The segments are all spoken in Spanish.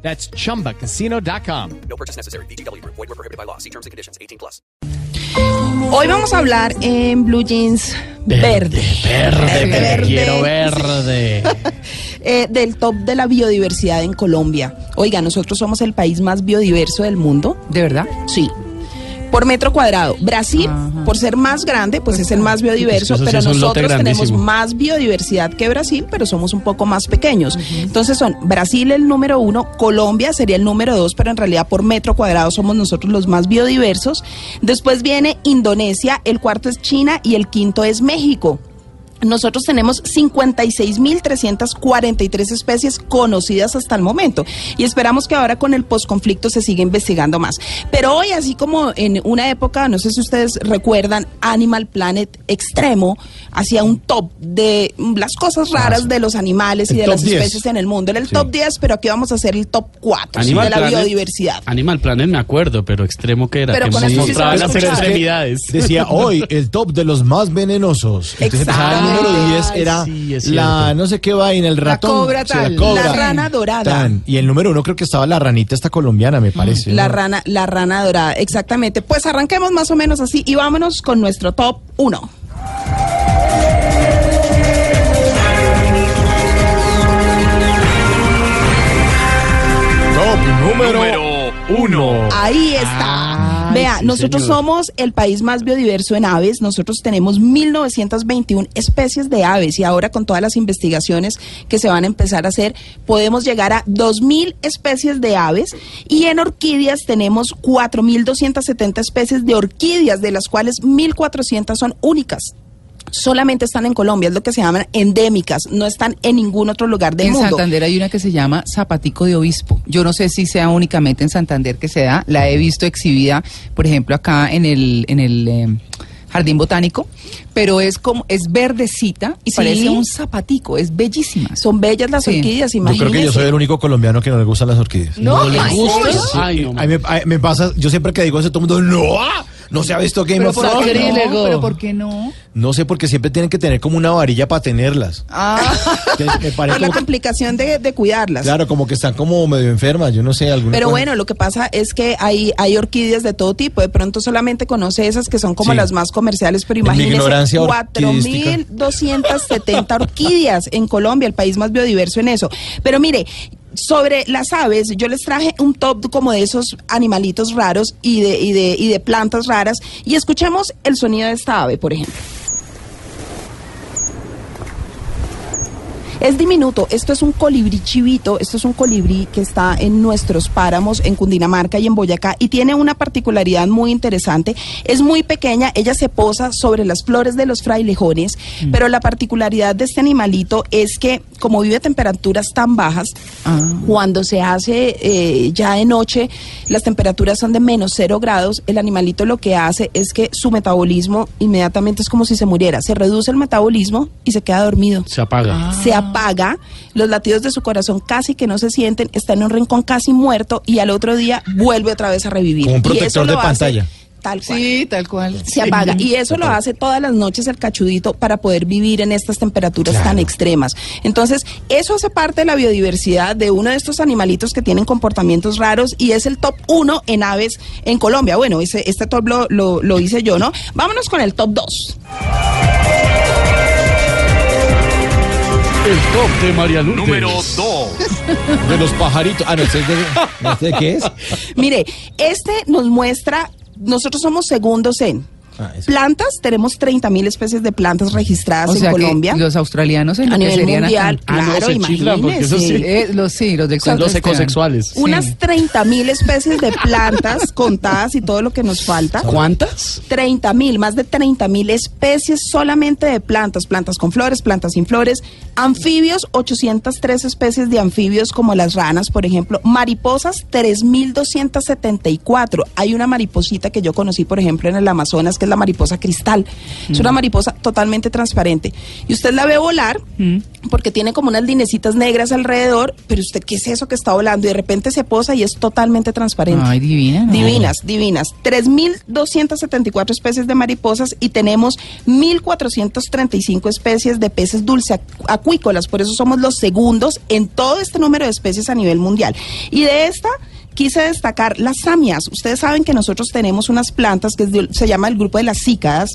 That's chumbacasino.com. No purchase necessary. BGW. Void were prohibited by law. See terms and conditions. 18 plus. Hoy vamos a hablar en Blue Jeans verde. Verde, Verde. quiero verde. eh, del top de la biodiversidad en Colombia. Oiga, nosotros somos el país más biodiverso del mundo. ¿De verdad? Sí. Por metro cuadrado. Brasil, por ser más grande, pues es el más biodiverso, sí pero nosotros tenemos más biodiversidad que Brasil, pero somos un poco más pequeños. Entonces son Brasil el número uno, Colombia sería el número dos, pero en realidad por metro cuadrado somos nosotros los más biodiversos. Después viene Indonesia, el cuarto es China y el quinto es México. Nosotros tenemos 56.343 especies conocidas hasta el momento y esperamos que ahora con el posconflicto se siga investigando más. Pero hoy, así como en una época, no sé si ustedes recuerdan, Animal Planet Extremo hacía un top de las cosas raras de los animales y de top las 10. especies en el mundo. Era el top 10, pero aquí vamos a hacer el top 4 Animal de la Planet- biodiversidad. Animal Planet me acuerdo, pero extremo que era. Pero que con eso sí se las extremidades. Decía hoy el top de los más venenosos. El número 10 era sí, la no sé qué vaina, el ratón. cobra sí, tal. la, cobra. La rana dorada. Tan. Y el número uno creo que estaba la ranita esta colombiana, me parece. La ¿no? rana, la rana dorada, exactamente. Pues arranquemos más o menos así y vámonos con nuestro top 1. Top número, uno. Ahí está. Ay, Vea, sí, nosotros señor. somos el país más biodiverso en aves. Nosotros tenemos 1921 especies de aves y ahora con todas las investigaciones que se van a empezar a hacer, podemos llegar a 2000 especies de aves y en orquídeas tenemos 4270 especies de orquídeas, de las cuales 1400 son únicas. Solamente están en Colombia, es lo que se llaman endémicas, no están en ningún otro lugar del en mundo. Santander hay una que se llama zapatico de obispo. Yo no sé si sea únicamente en Santander que se da. La he visto exhibida, por ejemplo, acá en el, en el eh, jardín botánico, pero es como es verdecita y Sí. parece un zapatico. Es bellísima. Son bellas las Sí. orquídeas, Yo imagínense. creo que yo soy el único colombiano que no le gustan las orquídeas. No, ¿No le ay, gusta? sí. Ay, no. Me, me pasa, yo siempre que digo eso, todo el mundo, no, ah, no se ha visto Game of ¿por qué Thrones. no? Pero ¿por qué no? No sé, porque siempre tienen que tener como una varilla para tenerlas. Ah, Entonces, me parece por la como que- complicación de, de cuidarlas. claro, como que están como medio enfermas, yo no sé, alguna Pero cosa. bueno, lo que pasa es que hay, hay orquídeas de todo tipo. De pronto solamente conoce esas que son como Sí. las más comerciales, pero imagínense, ignorancia orquídística. 4.270 orquídeas en Colombia, el país más biodiverso en eso. Pero mire, sobre las aves, yo les traje un top como de esos animalitos raros y de, y de, y de plantas raras. Y escuchemos el sonido de esta ave, por ejemplo. Es diminuto, esto es un colibrí chivito, esto es un colibrí que está en nuestros páramos en Cundinamarca y en Boyacá y tiene una particularidad muy interesante. Es muy pequeña, ella se posa sobre las flores de los frailejones, pero la particularidad de este animalito es que como vive a temperaturas tan bajas, cuando se hace eh, ya de noche, las temperaturas son de menos cero grados, el animalito lo que hace es que su metabolismo inmediatamente es como si se muriera, se reduce el metabolismo y se queda dormido. Se apaga. se apaga, los latidos de su corazón casi que no se sienten, está en un rincón casi muerto y al otro día vuelve otra vez a revivir. Como un protector de pantalla. Tal cual. Sí, tal cual. Se apaga. Y eso lo hace todas las noches el cachudito para poder vivir en estas temperaturas tan extremas. Entonces, eso hace parte de la biodiversidad de uno de estos animalitos que tienen comportamientos raros y es el top uno en aves en Colombia. Bueno, ese, este top lo, lo, lo hice yo, ¿no? Vámonos con el top 2. El top de María Lourdes. Número 2. De los pajaritos. Ah, no, ¿este es de, no, ¿este de qué es? Mire, este nos muestra, nosotros somos segundos en Ah. Plantas, tenemos 30 mil especies de plantas registradas O sea en que Colombia. los australianos A nivel mundial, Ah, no, claro, se chiflan, porque eso sí. imagínese. Eh, los sí, los cuento Los ecosexuales. Sí. Unas 30 mil especies de plantas contadas y todo lo que nos falta. ¿Cuántas? 30 mil, más de 30 mil especies solamente de plantas, plantas con flores, plantas sin flores, anfibios, 803 especies de anfibios como las ranas, por ejemplo, mariposas, 3.274. Hay una mariposita que yo conocí, por ejemplo, en el Amazonas, que es la mariposa cristal. Es una mariposa totalmente transparente. Y usted la ve volar porque tiene como unas linecitas negras alrededor, pero usted, ¿qué es eso que está volando? Y de repente se posa y es totalmente transparente. Ay, divina. ¿no? Divinas, divinas. 3.274 especies de mariposas y tenemos 1.435 especies de peces dulce acu- acuícolas. Por eso somos los segundos en todo este número de especies a nivel mundial. Y de esta quise destacar las samias. Ustedes saben que nosotros tenemos unas plantas que de- se llama el grupo de las cícadas.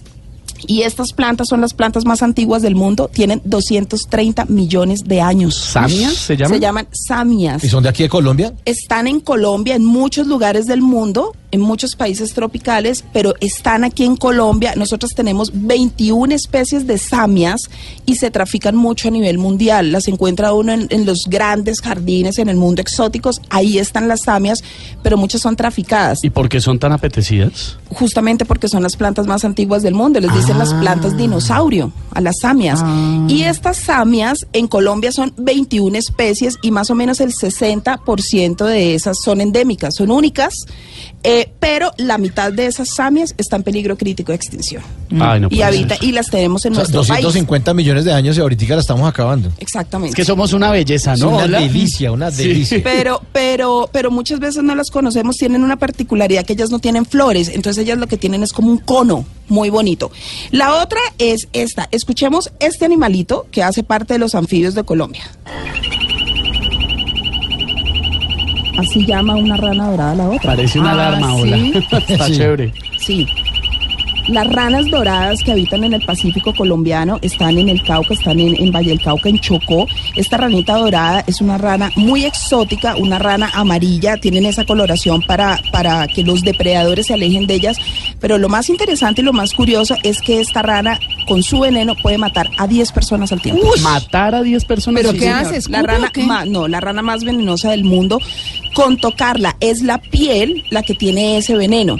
Y estas plantas son las plantas más antiguas del mundo, tienen 230 millones de años. ¿Samias se llaman? Se llaman samias ¿Y son de aquí de Colombia? están en Colombia, en muchos lugares del mundo, en muchos países tropicales, pero están aquí en Colombia. Nosotros tenemos 21 especies de samias y se trafican mucho a nivel mundial. Las encuentra uno en, en los grandes jardines, en el mundo exóticos. Ahí están las samias, pero muchas son traficadas. ¿Y por qué son tan apetecidas? Justamente porque son las plantas más antiguas del mundo. Les dicen las plantas dinosaurio a las samias. Y estas samias en Colombia son 21 especies y más o menos el 60% de esas son endémicas, son únicas. Eh, pero la mitad de esas samias está en peligro crítico de extinción. Ay, no y habita ser. y las tenemos en O sea, nuestro país. 250 millones de años y ahorita la estamos acabando. Exactamente. Es que somos una belleza, ¿no? una Hola. delicia, una Sí. delicia. Pero, pero, pero muchas veces no las conocemos, tienen una particularidad que ellas no tienen flores, entonces ellas lo que tienen es como un cono muy bonito. La otra es esta, escuchemos este animalito que hace parte de los anfibios de Colombia. Así llama una rana dorada la otra. Parece una Ah, alarma, hola. ¿sí? Está Sí. chévere. Sí. Las ranas doradas que habitan en el Pacífico colombiano están en el Cauca, están en, en Valle del Cauca, en Chocó. Esta ranita dorada es una rana muy exótica, una rana amarilla, tienen esa coloración para, para que los depredadores se alejen de ellas. Pero lo más interesante y lo más curioso es que esta rana con su veneno puede matar a 10 personas al tiempo. Matar a 10 personas. ¿Pero sí, qué señor. hace? La ¿Escupe rana, ma- no, la rana más venenosa del mundo, con tocarla, es la piel la que tiene ese veneno.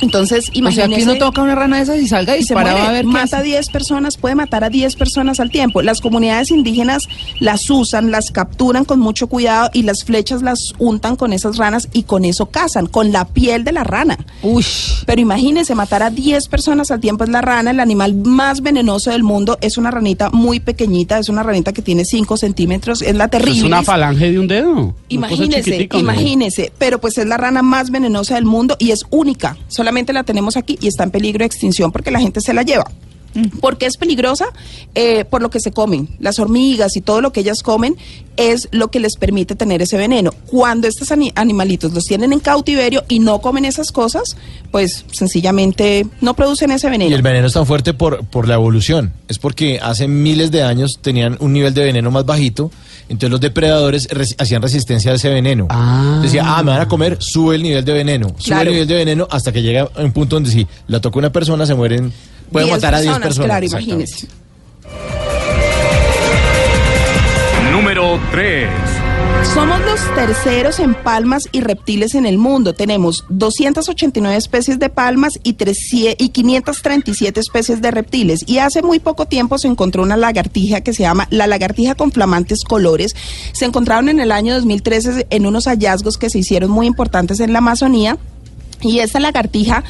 Entonces, O sea, imagínese. que uno toca una rana de esas y salga y se muere, a ver mata a hace. 10 personas, puede matar a 10 personas al tiempo. Las comunidades indígenas las usan, las capturan con mucho cuidado y las flechas las untan con esas ranas y con eso cazan, con la piel de la rana. Uy. Pero imagínense, matar a 10 personas al tiempo es la rana, el animal más venenoso del mundo. Es una ranita muy pequeñita, es una ranita que tiene 5 centímetros, es la terrible. Es una falange de un dedo. Imagínese, imagínese, pero pues es la rana más venenosa del mundo y es única. Solamente la tenemos aquí y está en peligro de extinción porque la gente se la lleva. ¿Por qué es peligrosa? Eh, por lo que se comen. Las hormigas y todo lo que ellas comen es lo que les permite tener ese veneno. Cuando estos ani- animalitos los tienen en cautiverio y no comen esas cosas, pues sencillamente no producen ese veneno. Y el veneno es tan fuerte por, por la evolución. Es porque hace miles de años tenían un nivel de veneno más bajito. Entonces los depredadores res- hacían resistencia a ese veneno. Ah. Decía, ah, me van a comer, sube el nivel de veneno. Sube Claro. el nivel de veneno hasta que llega a un punto donde si la toca una persona, se mueren. Puede 10 matar a 10 personas. Claro, imagínese. Número 3. Somos los terceros en palmas y reptiles en el mundo. Tenemos 289 especies de palmas y, 300 y 537 especies de reptiles. Y hace muy poco tiempo se encontró una lagartija que se llama la lagartija con flamantes colores. Se encontraron en el año 2013 en unos hallazgos que se hicieron muy importantes en la Amazonía. Y esta lagartija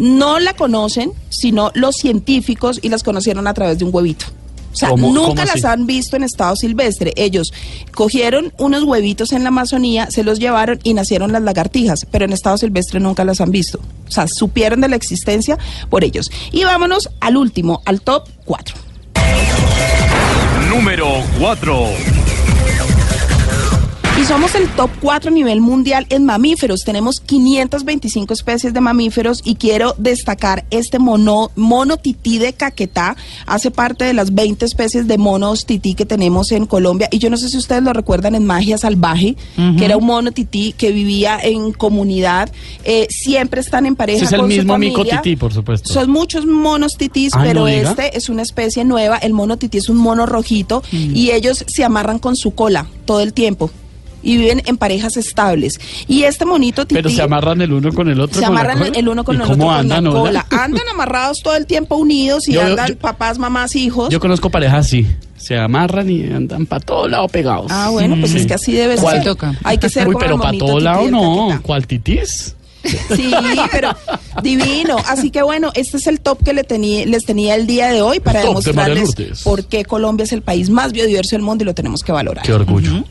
no la conocen, sino los científicos y las conocieron a través de un huevito. O sea, ¿Cómo- nunca cómo las así? han visto en estado silvestre. Ellos cogieron unos huevitos en la Amazonía, se los llevaron y nacieron las lagartijas, pero en estado silvestre nunca las han visto. O sea, supieron de la existencia por ellos. Y vámonos al último, al top 4. Número 4. Y somos el top 4 a nivel mundial en mamíferos. Tenemos 525 especies de mamíferos y quiero destacar este mono, mono tití de Caquetá. Hace parte de las 20 especies de monos tití que tenemos en Colombia. Y yo no sé si ustedes lo recuerdan en Magia Salvaje, que era un mono tití que vivía en comunidad. Eh, siempre están en pareja Ese es el con su mismo mico tití, por supuesto. Son muchos monos titís, Ay, pero no este es una especie nueva. El mono tití es un mono rojito Mm. y ellos se amarran con su cola todo el tiempo y viven en parejas estables. Y este monito tití Pero se amarran el uno con el otro. se con la amarran cola? el uno con ¿Y el otro con andan, la cola. Andan amarrados todo el tiempo unidos y Yo- andan yo- papás, mamás, hijos. Yo conozco parejas así. Se amarran y andan para todo lado pegados. ah, bueno, pues Sí. es que así debe ¿Cuál ser. toca? Hay que ser Uy, como pero para todo lado no. ¿Cuál titís? Sí, pero divino. Así que bueno, este es el top que le tenía, les tenía el día de hoy para de demostrarles por qué Colombia es el país más biodiverso del mundo y lo tenemos que valorar. Qué orgullo.